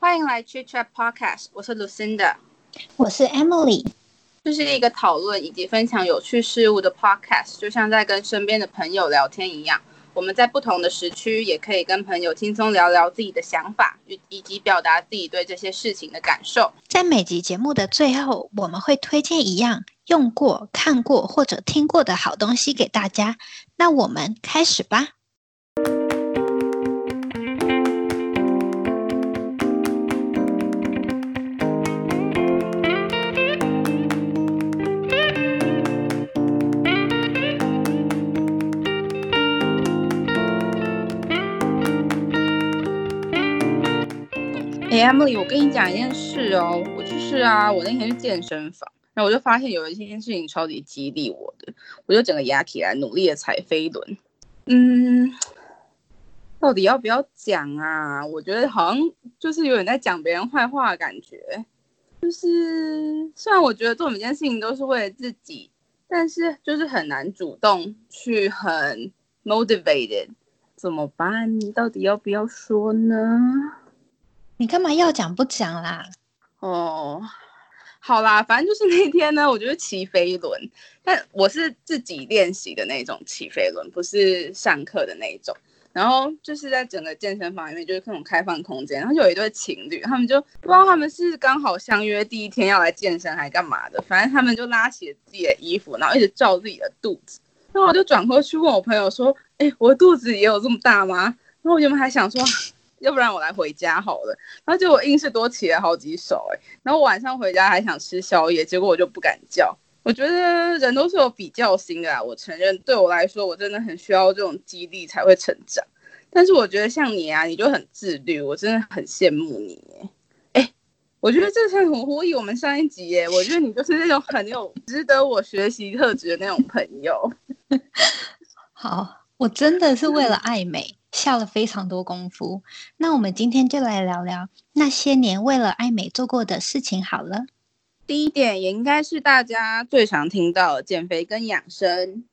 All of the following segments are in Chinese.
欢迎来 Chit Chat Podcast，我是 Lucinda，我是 Emily，这是一个讨论以及分享有趣事物的 Podcast，就像在跟身边的朋友聊天一样。我们在不同的时区，也可以跟朋友轻松聊聊自己的想法，以以及表达自己对这些事情的感受。在每集节目的最后，我们会推荐一样用过、看过或者听过的好东西给大家。那我们开始吧。Emily，我跟你讲一件事哦，我就是啊，我那天去健身房，然后我就发现有一件事情超级激励我的，我就整个压起来努力的踩飞轮。嗯，到底要不要讲啊？我觉得好像就是有点在讲别人坏话的感觉。就是虽然我觉得做每件事情都是为了自己，但是就是很难主动去很 motivated，怎么办？你到底要不要说呢？你干嘛要讲不讲啦？哦，好啦，反正就是那天呢，我就是骑飞轮，但我是自己练习的那种骑飞轮，不是上课的那一种。然后就是在整个健身房里面，就是那种开放空间，然后有一对情侣，他们就不知道他们是刚好相约第一天要来健身，还干嘛的，反正他们就拉起自己的衣服，然后一直照自己的肚子。然后我就转过去问我朋友说：“哎，我肚子也有这么大吗？”然后我原本还想说。要不然我来回家好了，然后结果硬是多骑了好几手哎，然后晚上回家还想吃宵夜，结果我就不敢叫。我觉得人都是有比较心的啊，我承认对我来说，我真的很需要这种激励才会成长。但是我觉得像你啊，你就很自律，我真的很羡慕你哎。我觉得这是很呼应我们上一集耶，我觉得你就是那种很有值得我学习特质的那种朋友。好，我真的是为了爱美。下了非常多功夫，那我们今天就来聊聊那些年为了爱美做过的事情好了。第一点也应该是大家最常听到减肥跟养生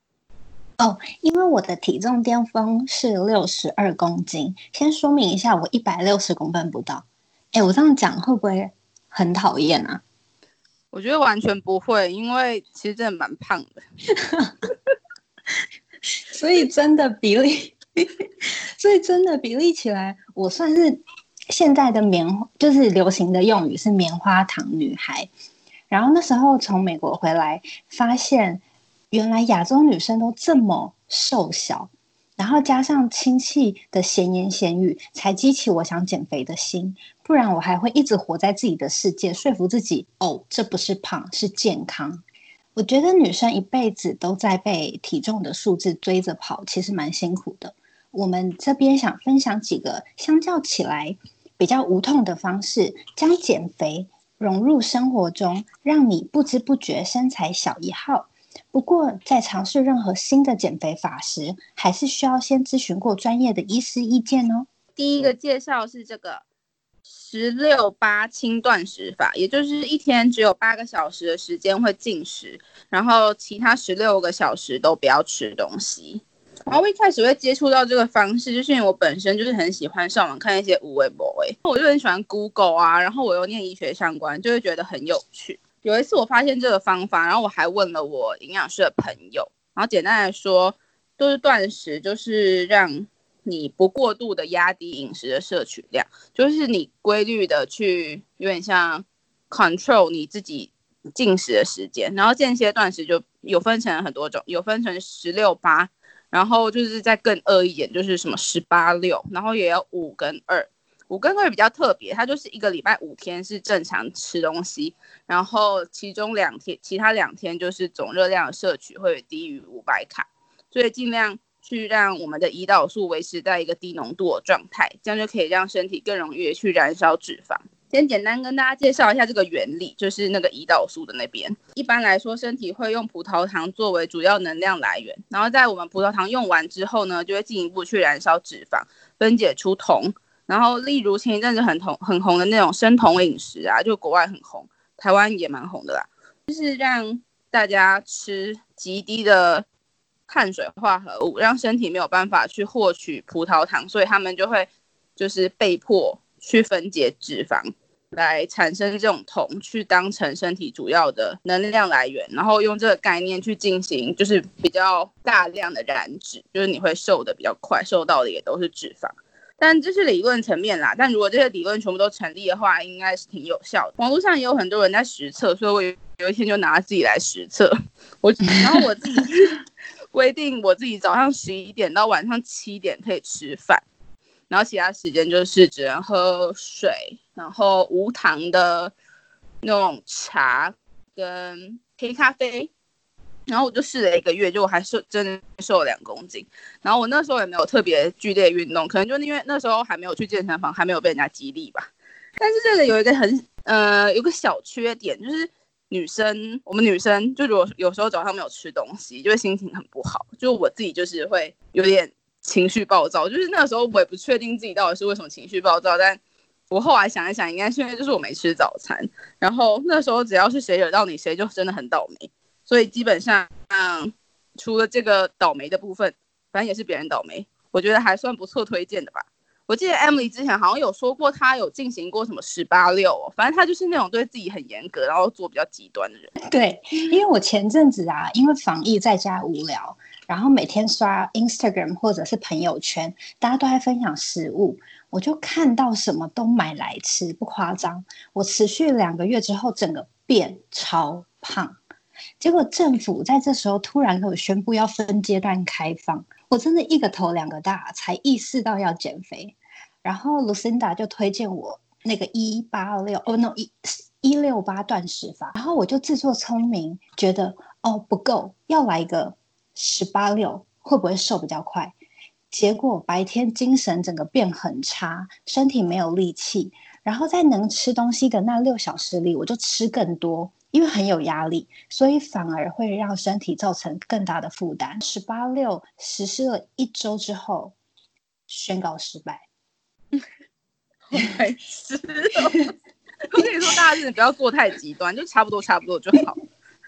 哦，因为我的体重巅峰是六十二公斤。先说明一下，我一百六十公分不到。哎，我这样讲会不会很讨厌啊？我觉得完全不会，因为其实真的蛮胖的，所以真的比例。所以真的比例起来，我算是现在的棉，就是流行的用语是棉花糖女孩。然后那时候从美国回来，发现原来亚洲女生都这么瘦小，然后加上亲戚的闲言闲语，才激起我想减肥的心。不然我还会一直活在自己的世界，说服自己哦，这不是胖，是健康。我觉得女生一辈子都在被体重的数字追着跑，其实蛮辛苦的。我们这边想分享几个相较起来比较无痛的方式，将减肥融入生活中，让你不知不觉身材小一号。不过，在尝试任何新的减肥法时，还是需要先咨询过专业的医师意见哦。第一个介绍是这个十六八轻断食法，也就是一天只有八个小时的时间会进食，然后其他十六个小时都不要吃东西。然后一开始会接触到这个方式，就是因为我本身就是很喜欢上网看一些无微博诶，我就很喜欢 Google 啊，然后我又念医学相关，就会觉得很有趣。有一次我发现这个方法，然后我还问了我营养师的朋友，然后简单来说，都是断食，就是让你不过度的压低饮食的摄取量，就是你规律的去有点像 control 你自己进食的时间，然后间歇断食就有分成很多种，有分成十六八。然后就是再更饿一点，就是什么十八六，然后也有五跟二，五跟二比较特别，它就是一个礼拜五天是正常吃东西，然后其中两天，其他两天就是总热量的摄取会低于五百卡，所以尽量去让我们的胰岛素维持在一个低浓度的状态，这样就可以让身体更容易去燃烧脂肪。先简单跟大家介绍一下这个原理，就是那个胰岛素的那边。一般来说，身体会用葡萄糖作为主要能量来源，然后在我们葡萄糖用完之后呢，就会进一步去燃烧脂肪，分解出酮。然后，例如前一阵子很红很红的那种生酮饮食啊，就国外很红，台湾也蛮红的啦，就是让大家吃极低的碳水化合物，让身体没有办法去获取葡萄糖，所以他们就会就是被迫。去分解脂肪。来产生这种酮，去当成身体主要的能量来源，然后用这个概念去进行，就是比较大量的燃脂，就是你会瘦的比较快，瘦到的也都是脂肪。但这是理论层面啦，但如果这些理论全部都成立的话，应该是挺有效的。网络上也有很多人在实测，所以我有一天就拿自己来实测。我然后我自己 规定，我自己早上十一点到晚上七点可以吃饭。然后其他时间就是只能喝水，然后无糖的那种茶跟黑咖啡。然后我就试了一个月，就我还瘦，真的瘦了两公斤。然后我那时候也没有特别剧烈运动，可能就因为那时候还没有去健身房，还没有被人家激励吧。但是这个有一个很呃，有个小缺点，就是女生，我们女生就如果有时候早上没有吃东西，就会心情很不好。就我自己就是会有点。情绪暴躁，就是那个时候我也不确定自己到底是为什么情绪暴躁，但我后来想一想，应该是因为就是我没吃早餐，然后那时候只要是谁惹到你，谁就真的很倒霉，所以基本上除了这个倒霉的部分，反正也是别人倒霉，我觉得还算不错推荐的吧。我记得 Emily 之前好像有说过，她有进行过什么十八六，反正她就是那种对自己很严格，然后做比较极端的人。对，因为我前阵子啊，因为防疫在家无聊。然后每天刷 Instagram 或者是朋友圈，大家都在分享食物，我就看到什么都买来吃，不夸张。我持续两个月之后，整个变超胖。结果政府在这时候突然给我宣布要分阶段开放，我真的一个头两个大，才意识到要减肥。然后 Lucinda 就推荐我那个一八六哦 no 一一六八断食法，然后我就自作聪明，觉得哦不够，要来一个。十八六会不会瘦比较快？结果白天精神整个变很差，身体没有力气。然后在能吃东西的那六小时里，我就吃更多，因为很有压力，所以反而会让身体造成更大的负担。十八六实施了一周之后，宣告失败。我跟你说，大家不要做太极端，就差不多差不多就好。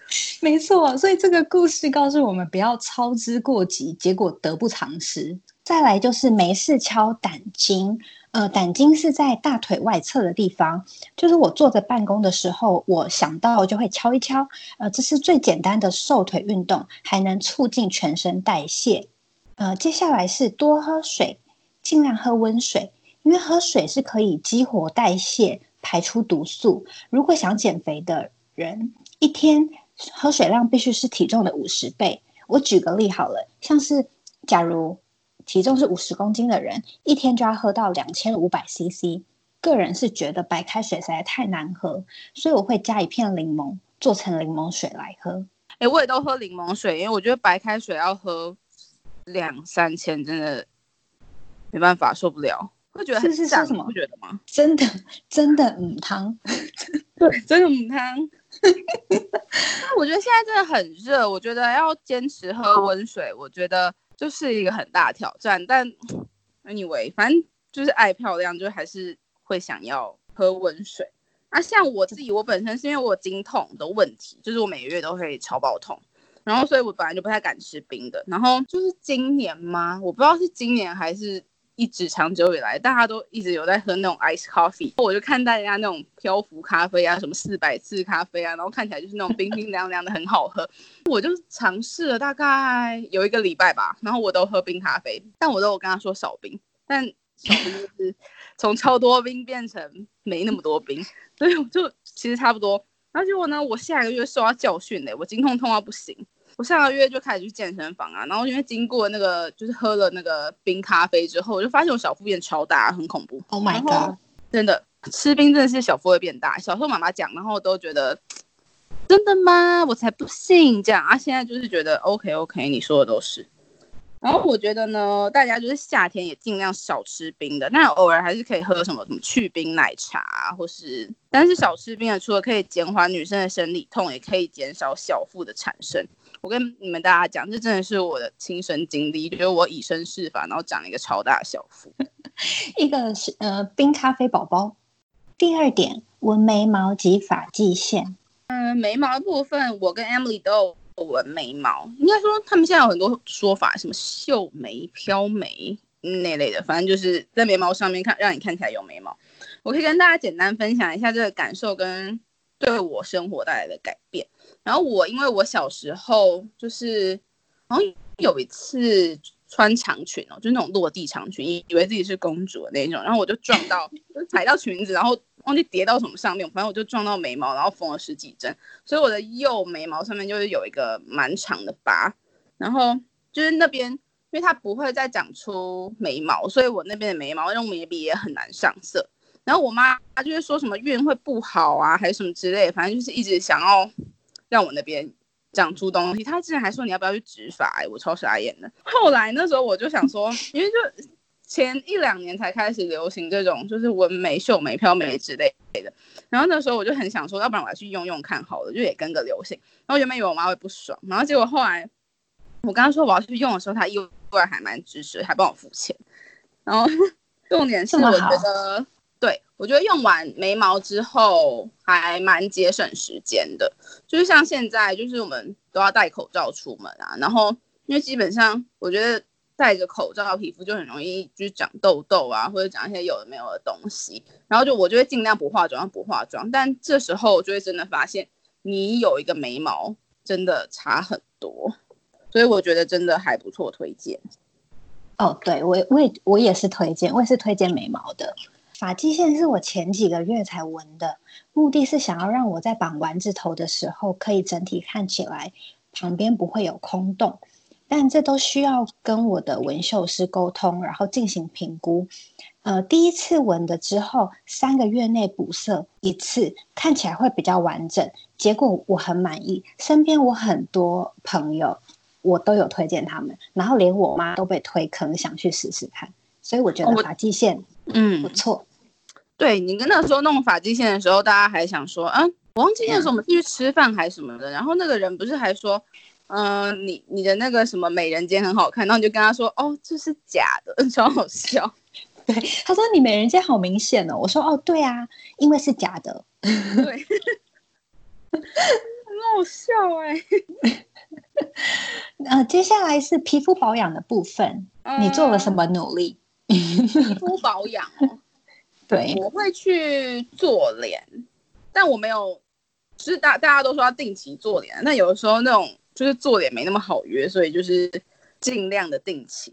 没错，所以这个故事告诉我们不要操之过急，结果得不偿失。再来就是没事敲胆经，呃，胆经是在大腿外侧的地方，就是我坐着办公的时候，我想到就会敲一敲。呃，这是最简单的瘦腿运动，还能促进全身代谢。呃，接下来是多喝水，尽量喝温水，因为喝水是可以激活代谢，排出毒素。如果想减肥的人，一天。喝水量必须是体重的五十倍。我举个例好了，像是假如体重是五十公斤的人，一天就要喝到两千五百 CC。个人是觉得白开水实在太难喝，所以我会加一片柠檬，做成柠檬水来喝。哎，我也都喝柠檬水，因为我觉得白开水要喝两三千，真的没办法，受不了。会觉得是是什么？不觉得吗？真的真的母汤，对，真的母汤。那我觉得现在真的很热，我觉得要坚持喝温水，我觉得就是一个很大挑战。但 anyway，反正就是爱漂亮，就还是会想要喝温水。啊，像我自己，我本身是因为我经痛的问题，就是我每个月都会超爆痛，然后所以我本来就不太敢吃冰的。然后就是今年吗？我不知道是今年还是。一直长久以来，大家都一直有在喝那种 ice coffee，我就看大家那种漂浮咖啡啊，什么四百次咖啡啊，然后看起来就是那种冰冰凉凉的，很好喝。我就尝试了大概有一个礼拜吧，然后我都喝冰咖啡，但我都有跟他说少冰，但少冰就是从超多冰变成没那么多冰，所以我就其实差不多。然后结果呢，我下个月受到教训嘞，我经痛痛到不行。我上个月就开始去健身房啊，然后因为经过那个就是喝了那个冰咖啡之后，我就发现我小腹变超大，很恐怖。Oh my god！真的吃冰真的是小腹会变大。小时候妈妈讲，然后都觉得真的吗？我才不信这样啊！现在就是觉得 OK OK，你说的都是。然后我觉得呢，大家就是夏天也尽量少吃冰的，但偶尔还是可以喝什么什么去冰奶茶，或是但是少吃冰的，除了可以减缓女生的生理痛，也可以减少小腹的产生。我跟你们大家讲，这真的是我的亲身经历，就是我以身试法，然后长了一个超大小腹。一个是呃冰咖啡宝宝。第二点，纹眉毛及发际线。嗯，眉毛的部分，我跟 Emily 都有纹眉毛。应该说，他们现在有很多说法，什么秀眉、飘眉那类的，反正就是在眉毛上面看，让你看起来有眉毛。我可以跟大家简单分享一下这个感受跟对我生活带来的改变。然后我因为我小时候就是好像有一次穿长裙哦，就那种落地长裙，以为自己是公主的那种，然后我就撞到，就踩到裙子，然后忘记跌到什么上面，反正我就撞到眉毛，然后缝了十几针，所以我的右眉毛上面就是有一个蛮长的疤，然后就是那边因为它不会再长出眉毛，所以我那边的眉毛用眉笔也很难上色。然后我妈就是说什么运会不好啊，还是什么之类，反正就是一直想要让我那边长出东西。他之前还说你要不要去植发，哎，我超傻眼的。后来那时候我就想说，因为就前一两年才开始流行这种就是纹眉、秀眉、飘眉之类的，然后那时候我就很想说，要不然我要去用用看好了，就也跟个流行。然后原本以为我妈会不爽，然后结果后来我刚刚说我要去用的时候，她意外还蛮支持，还帮我付钱。然后 重点是我觉得。对，我觉得用完眉毛之后还蛮节省时间的，就是像现在，就是我们都要戴口罩出门啊，然后因为基本上我觉得戴着口罩，皮肤就很容易就是长痘痘啊，或者长一些有的没有的东西，然后就我就会尽量不化妆，不化妆，但这时候就会真的发现你有一个眉毛真的差很多，所以我觉得真的还不错，推荐。哦，对我我也我也是推荐，我也是推荐眉毛的。发际线是我前几个月才纹的，目的是想要让我在绑丸子头的时候，可以整体看起来旁边不会有空洞。但这都需要跟我的纹绣师沟通，然后进行评估。呃，第一次纹的之后，三个月内补色一次，看起来会比较完整。结果我很满意，身边我很多朋友我都有推荐他们，然后连我妈都被推坑，想去试试看。所以我觉得发际线嗯不错。对你跟那时候弄发际线的时候，大家还想说，嗯，我忘记那时候我们是去吃饭还是什么的，然后那个人不是还说，嗯，你你的那个什么美人尖很好看，然后你就跟他说，哦，这是假的，超好笑。对，他说你美人尖好明显哦，我说哦，对啊，因为是假的。对，很好笑哎。呃，接下来是皮肤保养的部分，你做了什么努力？皮肤保养哦。对，我会去做脸，但我没有，就是大大家都说要定期做脸，那有的时候那种就是做脸没那么好约，所以就是尽量的定期。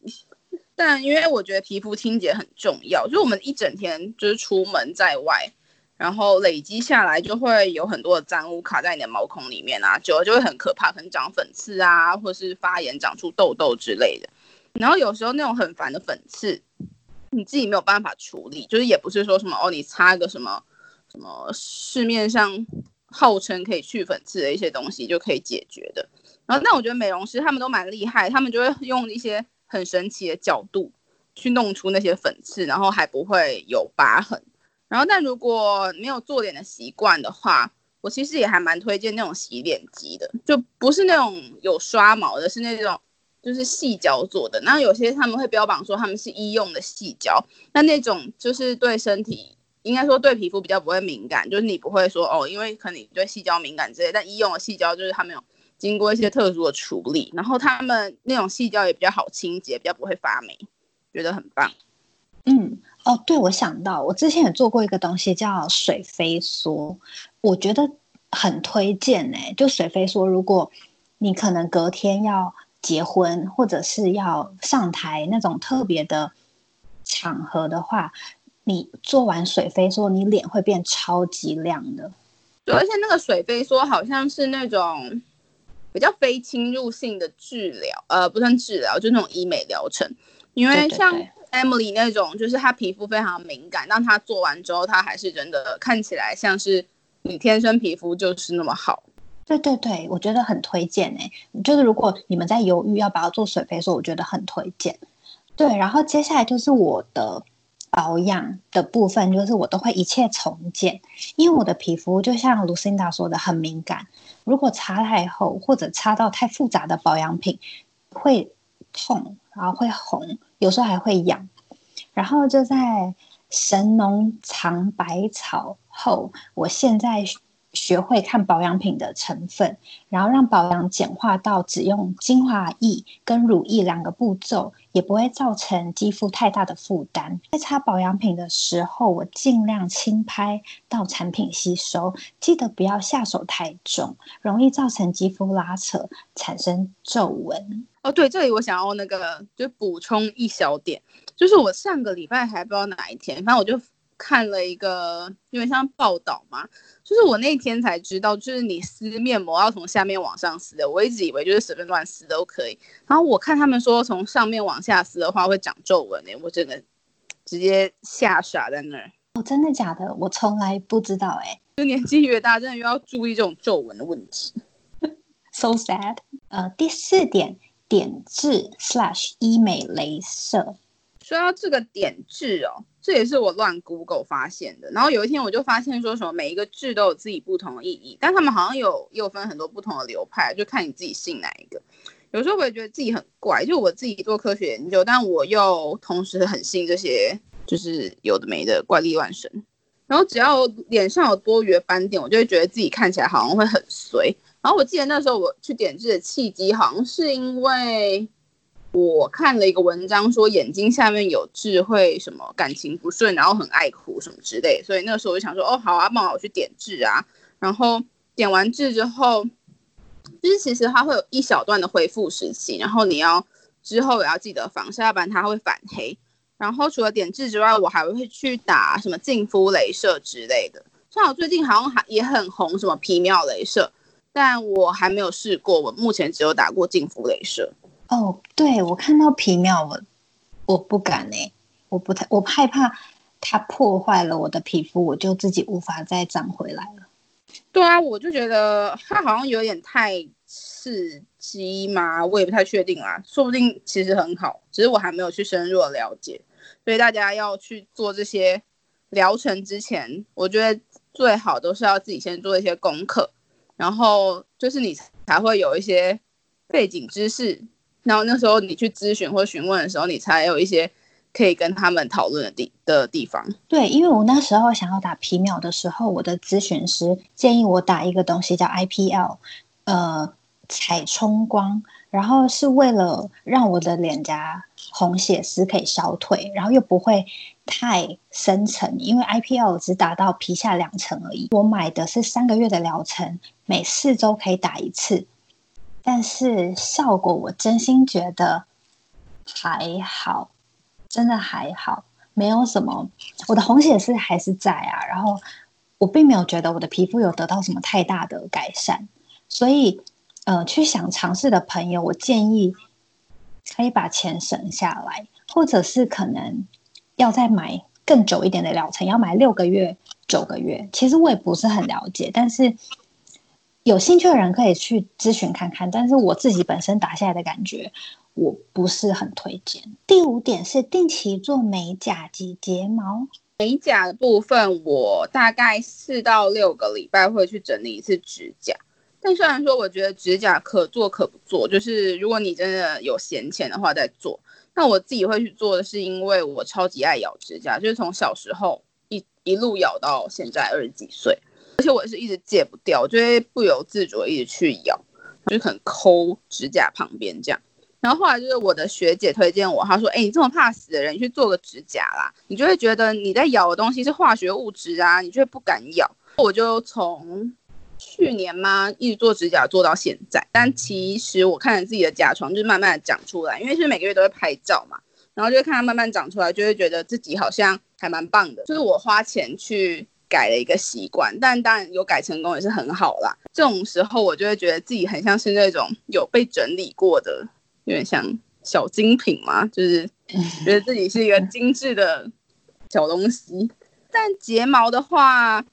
但因为我觉得皮肤清洁很重要，就是我们一整天就是出门在外，然后累积下来就会有很多的脏污卡在你的毛孔里面啊，久了就会很可怕，可能长粉刺啊，或者是发炎长出痘痘之类的。然后有时候那种很烦的粉刺。你自己没有办法处理，就是也不是说什么哦，你擦个什么什么市面上号称可以去粉刺的一些东西就可以解决的。然后，但我觉得美容师他们都蛮厉害，他们就会用一些很神奇的角度去弄出那些粉刺，然后还不会有疤痕。然后，但如果没有做脸的习惯的话，我其实也还蛮推荐那种洗脸机的，就不是那种有刷毛的，是那种。就是细胶做的，那有些他们会标榜说他们是医用的细胶，那那种就是对身体，应该说对皮肤比较不会敏感，就是你不会说哦，因为可能你对细胶敏感之类，但医用的细胶就是他们有经过一些特殊的处理，然后他们那种细胶也比较好清洁，比较不会发霉，觉得很棒。嗯，哦，对，我想到我之前也做过一个东西叫水飞梭，我觉得很推荐哎，就水飞梭，如果你可能隔天要。结婚或者是要上台那种特别的场合的话，你做完水飞梭，你脸会变超级亮的。对，而且那个水飞梭好像是那种比较非侵入性的治疗，呃，不算治疗，就那种医美疗程。因为像 Emily 那种，就是她皮肤非常敏感，但她做完之后，她还是真的看起来像是你天生皮肤就是那么好。对对对，我觉得很推荐诶。就是如果你们在犹豫要不要做水飞梭，我觉得很推荐。对，然后接下来就是我的保养的部分，就是我都会一切从简，因为我的皮肤就像 Lucinda 说的很敏感，如果擦太厚或者擦到太复杂的保养品，会痛，然后会红，有时候还会痒。然后就在神农尝百草后，我现在。学会看保养品的成分，然后让保养简化到只用精华液跟乳液两个步骤，也不会造成肌肤太大的负担。在擦保养品的时候，我尽量轻拍到产品吸收，记得不要下手太重，容易造成肌肤拉扯，产生皱纹。哦，对，这里我想要那个就补充一小点，就是我上个礼拜还不知道哪一天，反正我就。看了一个因为像报道嘛，就是我那天才知道，就是你撕面膜要从下面往上撕的。我一直以为就是随便乱撕都可以。然后我看他们说从上面往下撕的话会长皱纹诶，我真的直接吓傻在那儿。哦，真的假的？我从来不知道诶。就年纪越大，真的越要注意这种皱纹的问题。So sad。呃，第四点，点痣 slash 医美镭射。说到这个点痣哦。这也是我乱 Google 发现的，然后有一天我就发现说什么每一个痣都有自己不同的意义，但他们好像有又分很多不同的流派，就看你自己信哪一个。有时候我也觉得自己很怪，就我自己做科学研究，但我又同时很信这些就是有的没的怪力乱神。然后只要脸上有多余的斑点，我就会觉得自己看起来好像会很衰。然后我记得那时候我去点痣的契机，好像是因为。我看了一个文章，说眼睛下面有痣会什么感情不顺，然后很爱哭什么之类，所以那个时候我就想说，哦，好啊，帮我去点痣啊。然后点完痣之后，就是其实它会有一小段的恢复时期，然后你要之后也要记得防晒，要不然它会反黑。然后除了点痣之外，我还会去打什么净肤镭射之类的。像我最近好像还也很红什么皮秒镭射，但我还没有试过，我目前只有打过净肤镭射。哦，对，我看到皮秒，我我不敢哎，我不太，我害怕它破坏了我的皮肤，我就自己无法再长回来了。对啊，我就觉得它好像有点太刺激嘛，我也不太确定啊，说不定其实很好，只是我还没有去深入的了解。所以大家要去做这些疗程之前，我觉得最好都是要自己先做一些功课，然后就是你才会有一些背景知识。然后那时候你去咨询或询问的时候，你才有一些可以跟他们讨论的地的地方。对，因为我那时候想要打皮秒的时候，我的咨询师建议我打一个东西叫 IPL，呃，彩冲光，然后是为了让我的脸颊红血丝可以消退，然后又不会太深层，因为 IPL 只打到皮下两层而已。我买的是三个月的疗程，每四周可以打一次。但是效果我真心觉得还好，真的还好，没有什么。我的红血丝还是在啊，然后我并没有觉得我的皮肤有得到什么太大的改善，所以呃，去想尝试的朋友，我建议可以把钱省下来，或者是可能要再买更久一点的疗程，要买六个月、九个月。其实我也不是很了解，但是。有兴趣的人可以去咨询看看，但是我自己本身打下来的感觉，我不是很推荐。第五点是定期做美甲及睫毛。美甲的部分，我大概四到六个礼拜会去整理一次指甲。但虽然说我觉得指甲可做可不做，就是如果你真的有闲钱的话再做。那我自己会去做的是，因为我超级爱咬指甲，就是从小时候一一路咬到现在二十几岁。而且我是一直戒不掉，就会不由自主一直去咬，就很抠指甲旁边这样。然后后来就是我的学姐推荐我，她说：“哎，你这么怕死的人，你去做个指甲啦，你就会觉得你在咬的东西是化学物质啊，你就会不敢咬。”我就从去年嘛一直做指甲做到现在，但其实我看着自己的甲床就是慢慢的长出来，因为是每个月都会拍照嘛，然后就会看它慢慢长出来，就会觉得自己好像还蛮棒的。就是我花钱去。改了一个习惯，但当然有改成功也是很好啦。这种时候我就会觉得自己很像是那种有被整理过的，有点像小精品嘛，就是觉得自己是一个精致的小东西。但睫毛的话，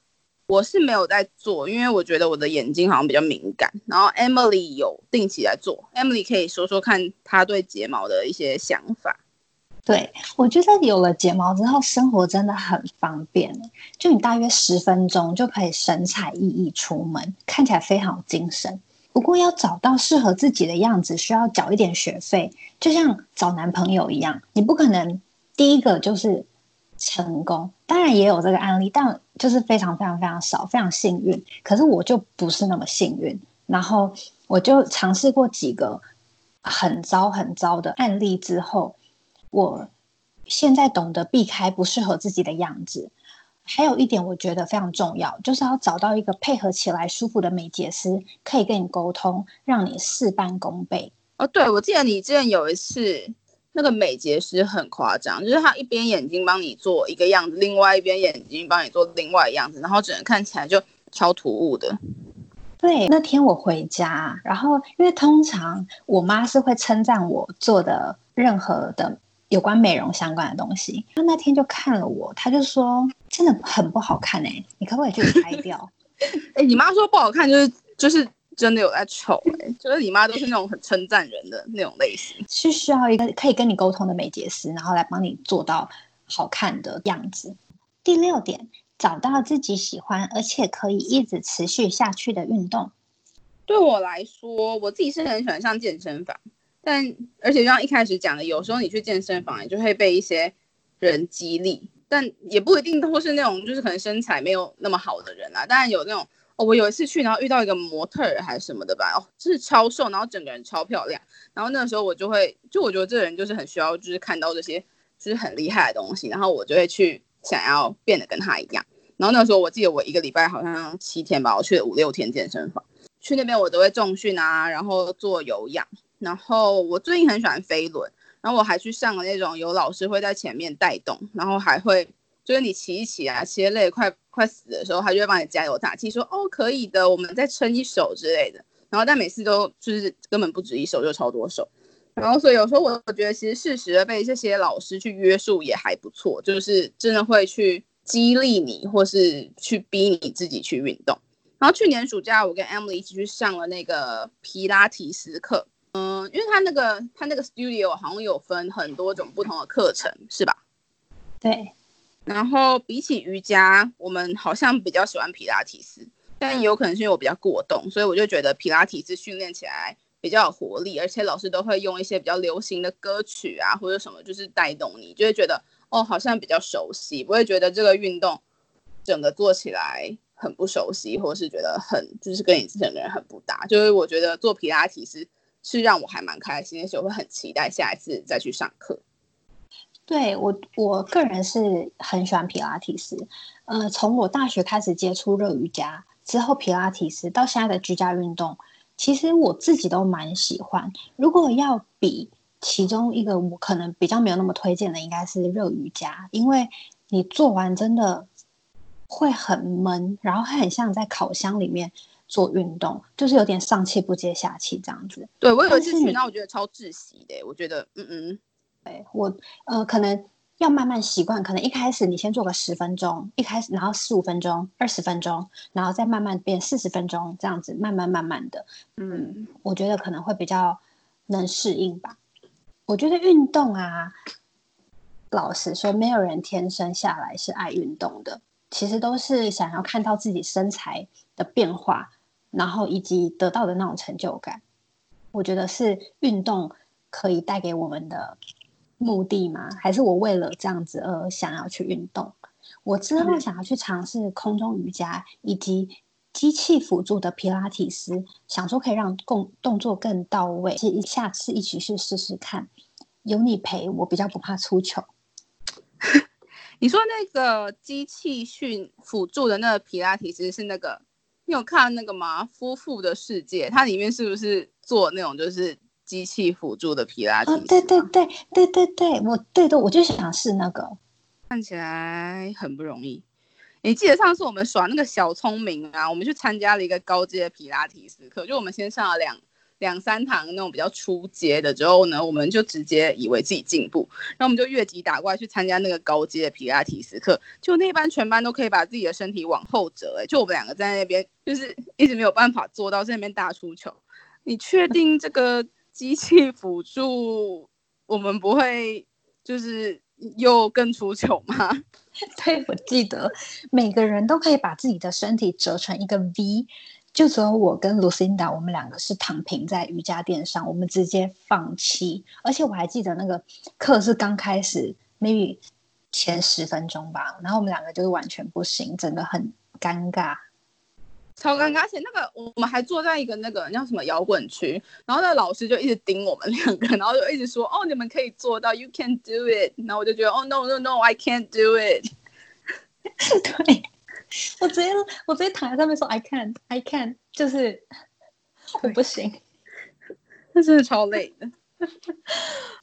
我是没有在做，因为我觉得我的眼睛好像比较敏感。然后 Emily 有定期来做，Emily 可以说说看她对睫毛的一些想法。对，我觉得有了睫毛之后，生活真的很方便。就你大约十分钟就可以神采奕奕出门，看起来非常精神。不过要找到适合自己的样子，需要缴一点学费，就像找男朋友一样，你不可能第一个就是成功。当然也有这个案例，但就是非常非常非常少，非常幸运。可是我就不是那么幸运，然后我就尝试过几个很糟很糟的案例之后，我现在懂得避开不适合自己的样子。还有一点我觉得非常重要，就是要找到一个配合起来舒服的美睫师，可以跟你沟通，让你事半功倍。哦，对，我记得你之前有一次，那个美睫师很夸张，就是他一边眼睛帮你做一个样子，另外一边眼睛帮你做另外一样子，然后整个看起来就超突兀的。对，那天我回家，然后因为通常我妈是会称赞我做的任何的。有关美容相关的东西，他那天就看了我，他就说真的很不好看哎，你可不可以去拍掉？哎，你妈说不好看，就是就是真的有在丑哎，就是你妈都是那种很称赞人的那种类型，是需要一个可以跟你沟通的美睫师，然后来帮你做到好看的样子。第六点，找到自己喜欢而且可以一直持续下去的运动。对我来说，我自己是很喜欢上健身房。但而且就像一开始讲的，有时候你去健身房，你就会被一些人激励，但也不一定都是那种就是可能身材没有那么好的人啊。当然有那种哦，我有一次去，然后遇到一个模特儿还是什么的吧，哦，就是超瘦，然后整个人超漂亮。然后那个时候我就会，就我觉得这个人就是很需要，就是看到这些就是很厉害的东西，然后我就会去想要变得跟他一样。然后那时候我记得我一个礼拜好像七天吧，我去了五六天健身房，去那边我都会重训啊，然后做有氧。然后我最近很喜欢飞轮，然后我还去上了那种有老师会在前面带动，然后还会就是你骑一骑啊，骑累快快死的时候，他就会帮你加油打气，说哦可以的，我们再撑一手之类的。然后但每次都就是根本不止一手，就超多手。然后所以有时候我觉得其实适时的被这些老师去约束也还不错，就是真的会去激励你，或是去逼你自己去运动。然后去年暑假我跟 Emily 一起去上了那个皮拉提斯课。嗯，因为他那个他那个 studio 好像有分很多种不同的课程，是吧？对。然后比起瑜伽，我们好像比较喜欢皮拉提斯，但有可能是因为我比较过动，所以我就觉得皮拉提斯训练起来比较有活力，而且老师都会用一些比较流行的歌曲啊或者什么，就是带动你，就会觉得哦好像比较熟悉，不会觉得这个运动整个做起来很不熟悉，或是觉得很就是跟你之前的人很不搭。就是我觉得做皮拉提斯。是让我还蛮开心，而且我会很期待下一次再去上课。对我，我个人是很喜欢皮拉提斯。呃，从我大学开始接触热瑜伽之后，皮拉提斯到现在的居家运动，其实我自己都蛮喜欢。如果要比其中一个，我可能比较没有那么推荐的，应该是热瑜伽，因为你做完真的会很闷，然后很像在烤箱里面。做运动就是有点上气不接下气这样子。对我有一次去，那我觉得超窒息的。我觉得，嗯嗯，对我呃，可能要慢慢习惯。可能一开始你先做个十分钟，一开始然后十五分钟、二十分钟，然后再慢慢变四十分钟这样子，慢慢慢慢的，嗯，我觉得可能会比较能适应吧。我觉得运动啊，老实说，没有人天生下来是爱运动的，其实都是想要看到自己身材的变化。然后以及得到的那种成就感，我觉得是运动可以带给我们的目的吗？还是我为了这样子而想要去运动？我之后想要去尝试空中瑜伽以及机器辅助的皮拉提斯，想说可以让动动作更到位。是下次一起去试试看，有你陪我比较不怕出糗。你说那个机器训辅助的那个皮拉提斯是那个？你有看那个吗？夫妇的世界，它里面是不是做那种就是机器辅助的皮拉提？对对对对对对，我对的，我就想试那个，看起来很不容易。你记得上次我们耍那个小聪明啊？我们去参加了一个高阶皮拉提斯课，就我们先上了两。两三堂那种比较初阶的之后呢，我们就直接以为自己进步，然后我们就越级打怪去参加那个高阶的皮拉提斯课，就那班全班都可以把自己的身体往后折，哎，就我们两个在那边就是一直没有办法做到在那边大出糗。你确定这个机器辅助我们不会就是又更出糗吗？对，我记得每个人都可以把自己的身体折成一个 V。就只有我跟 Lucinda，我们两个是躺平在瑜伽垫上，我们直接放弃。而且我还记得那个课是刚开始，maybe 前十分钟吧，然后我们两个就是完全不行，真的很尴尬。超尴尬，而且那个我们还坐在一个那个叫什么摇滚区，然后那个老师就一直盯我们两个，然后就一直说哦你们可以做到，you can do it，然后我就觉得哦 no no no，I can't do it。对我直接我直接躺在上面说 I can I can，就是我不行，那真的超累的。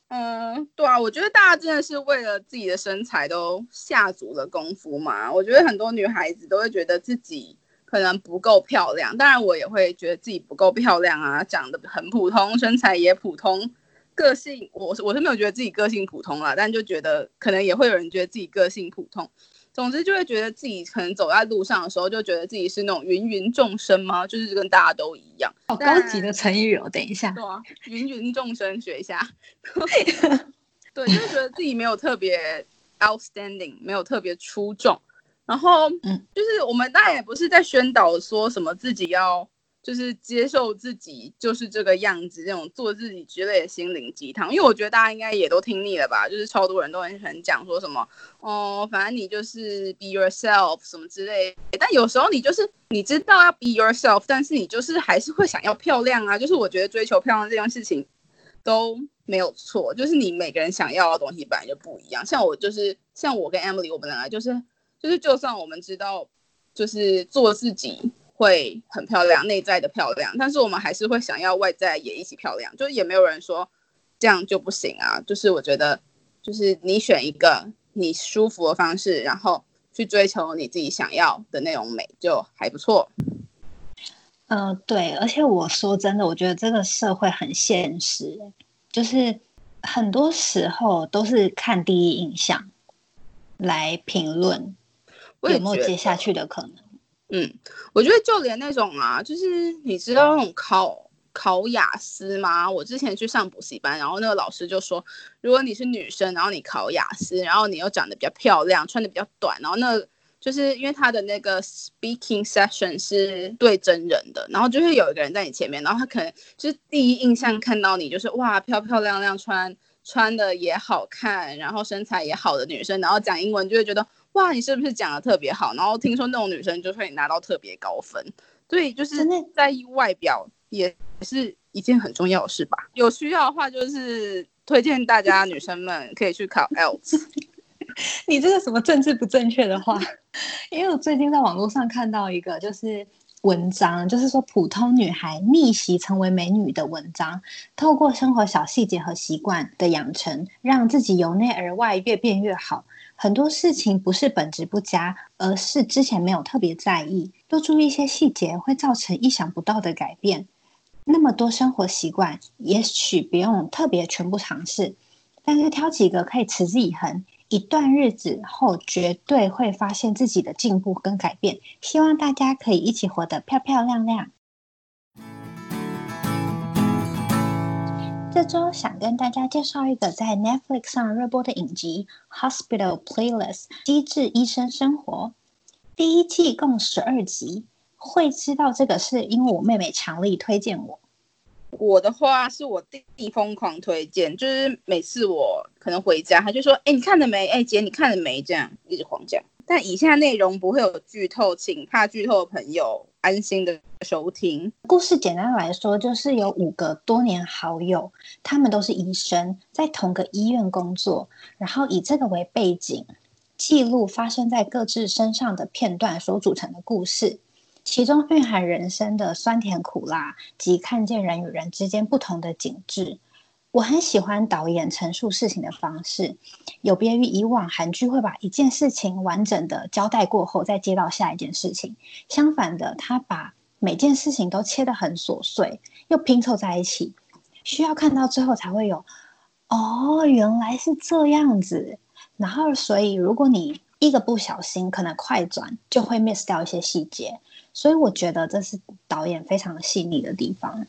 嗯，对啊，我觉得大家真的是为了自己的身材都下足了功夫嘛。我觉得很多女孩子都会觉得自己。可能不够漂亮，当然我也会觉得自己不够漂亮啊，长得很普通，身材也普通，个性我我是没有觉得自己个性普通啦，但就觉得可能也会有人觉得自己个性普通，总之就会觉得自己可能走在路上的时候，就觉得自己是那种芸芸众生吗？就是跟大家都一样，好高级的成语哦。等一下，对啊，芸芸众生学一下，对，就觉得自己没有特别 outstanding，没有特别出众。然后，嗯，就是我们当然也不是在宣导说什么自己要就是接受自己就是这个样子，这种做自己之类的心灵鸡汤。因为我觉得大家应该也都听腻了吧，就是超多人都很很讲说什么，哦，反正你就是 be yourself 什么之类。但有时候你就是你知道要 be yourself，但是你就是还是会想要漂亮啊。就是我觉得追求漂亮这件事情都没有错，就是你每个人想要的东西本来就不一样。像我就是像我跟 Emily，我们两个就是。就是，就算我们知道，就是做自己会很漂亮，内在的漂亮，但是我们还是会想要外在也一起漂亮。就是也没有人说这样就不行啊。就是我觉得，就是你选一个你舒服的方式，然后去追求你自己想要的那种美，就还不错。嗯，对。而且我说真的，我觉得这个社会很现实，就是很多时候都是看第一印象来评论。有没有接下去的可能？嗯，我觉得就连那种啊，就是你知道那种考考雅思吗？我之前去上补习班，然后那个老师就说，如果你是女生，然后你考雅思，然后你又长得比较漂亮，穿的比较短，然后那就是因为他的那个 speaking session 是对真人的，然后就会有一个人在你前面，然后他可能就是第一印象看到你就是哇漂漂亮亮，穿穿的也好看，然后身材也好的女生，然后讲英文就会觉得。哇，你是不是讲的特别好？然后听说那种女生就会拿到特别高分，所以就是在意外表也是一件很重要的事吧。有需要的话，就是推荐大家女生们可以去考 IELTS。你这个什么政治不正确的话？因为我最近在网络上看到一个就是文章，就是说普通女孩逆袭成为美女的文章，透过生活小细节和习惯的养成，让自己由内而外越变越好。很多事情不是本质不佳，而是之前没有特别在意，多注意一些细节，会造成意想不到的改变。那么多生活习惯，也许不用特别全部尝试，但是挑几个可以持之以恒，一段日子后，绝对会发现自己的进步跟改变。希望大家可以一起活得漂漂亮亮。这周想跟大家介绍一个在 Netflix 上热播的影集《Hospital Playlist》机智医生生活。第一季共十二集，会知道这个是因为我妹妹强力推荐我。我的话是我弟疯狂推荐，就是每次我可能回家，他就说：“哎，你看了没？哎，姐，你看了没？”这样一直狂讲。但以下内容不会有剧透，请怕剧透的朋友安心的收听。故事简单来说，就是有五个多年好友，他们都是医生，在同个医院工作，然后以这个为背景，记录发生在各自身上的片段所组成的故事，其中蕴含人生的酸甜苦辣及看见人与人之间不同的景致。我很喜欢导演陈述事情的方式，有别于以往韩剧会把一件事情完整的交代过后再接到下一件事情。相反的，他把每件事情都切得很琐碎，又拼凑在一起，需要看到最后才会有哦，原来是这样子。然后，所以如果你一个不小心，可能快转就会 miss 掉一些细节。所以我觉得这是导演非常细腻的地方。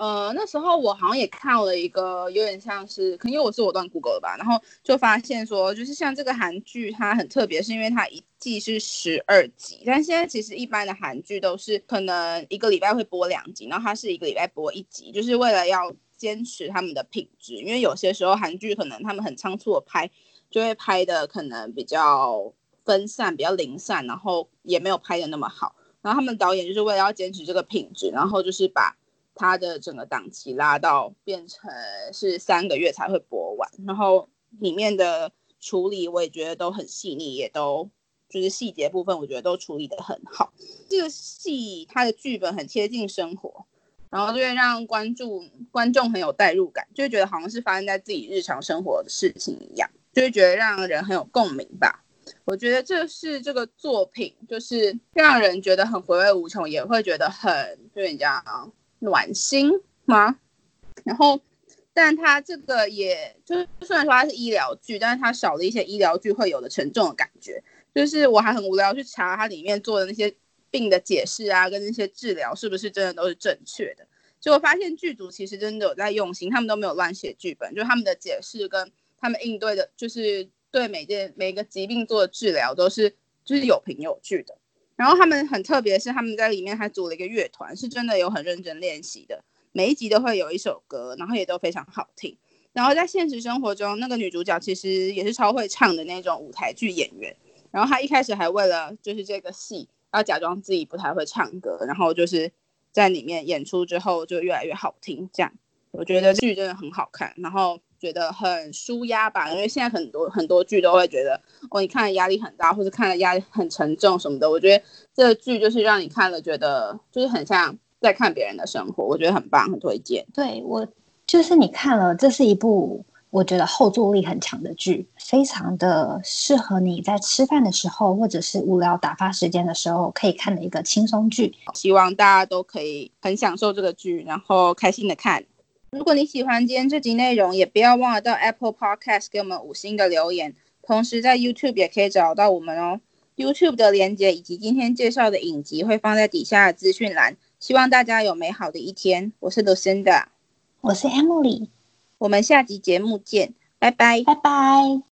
呃，那时候我好像也看了一个，有点像是，可能因为我是我断 Google 的吧，然后就发现说，就是像这个韩剧，它很特别，是因为它一季是十二集，但现在其实一般的韩剧都是可能一个礼拜会播两集，然后它是一个礼拜播一集，就是为了要坚持他们的品质，因为有些时候韩剧可能他们很仓促的拍，就会拍的可能比较分散、比较零散，然后也没有拍的那么好。然后他们导演就是为了要坚持这个品质，然后就是把它的整个档期拉到变成是三个月才会播完。然后里面的处理我也觉得都很细腻，也都就是细节部分我觉得都处理的很好。这个戏它的剧本很贴近生活，然后就会让观众观众很有代入感，就会觉得好像是发生在自己日常生活的事情一样，就会觉得让人很有共鸣吧。我觉得这是这个作品，就是让人觉得很回味无穷，也会觉得很就人家暖心吗？然后，但它这个也就是虽然说它是医疗剧，但是它少了一些医疗剧会有的沉重的感觉。就是我还很无聊去查它里面做的那些病的解释啊，跟那些治疗是不是真的都是正确的。结果发现剧组其实真的有在用心，他们都没有乱写剧本，就他们的解释跟他们应对的，就是。对每件每个疾病做的治疗都是就是有凭有据的，然后他们很特别是他们在里面还组了一个乐团，是真的有很认真练习的，每一集都会有一首歌，然后也都非常好听。然后在现实生活中，那个女主角其实也是超会唱的那种舞台剧演员，然后她一开始还为了就是这个戏要假装自己不太会唱歌，然后就是在里面演出之后就越来越好听。这样我觉得剧真的很好看，然后。觉得很舒压吧，因为现在很多很多剧都会觉得哦，你看了压力很大，或者看了压力很沉重什么的。我觉得这个剧就是让你看了觉得就是很像在看别人的生活，我觉得很棒，很推荐。对我就是你看了，这是一部我觉得后坐力很强的剧，非常的适合你在吃饭的时候或者是无聊打发时间的时候可以看的一个轻松剧。希望大家都可以很享受这个剧，然后开心的看。如果你喜欢今天这集内容，也不要忘了到 Apple Podcast 给我们五星的留言。同时在 YouTube 也可以找到我们哦。YouTube 的链接以及今天介绍的影集会放在底下的资讯栏。希望大家有美好的一天。我是 Lucinda，我是 Emily，我们下集节目见，拜拜，拜拜。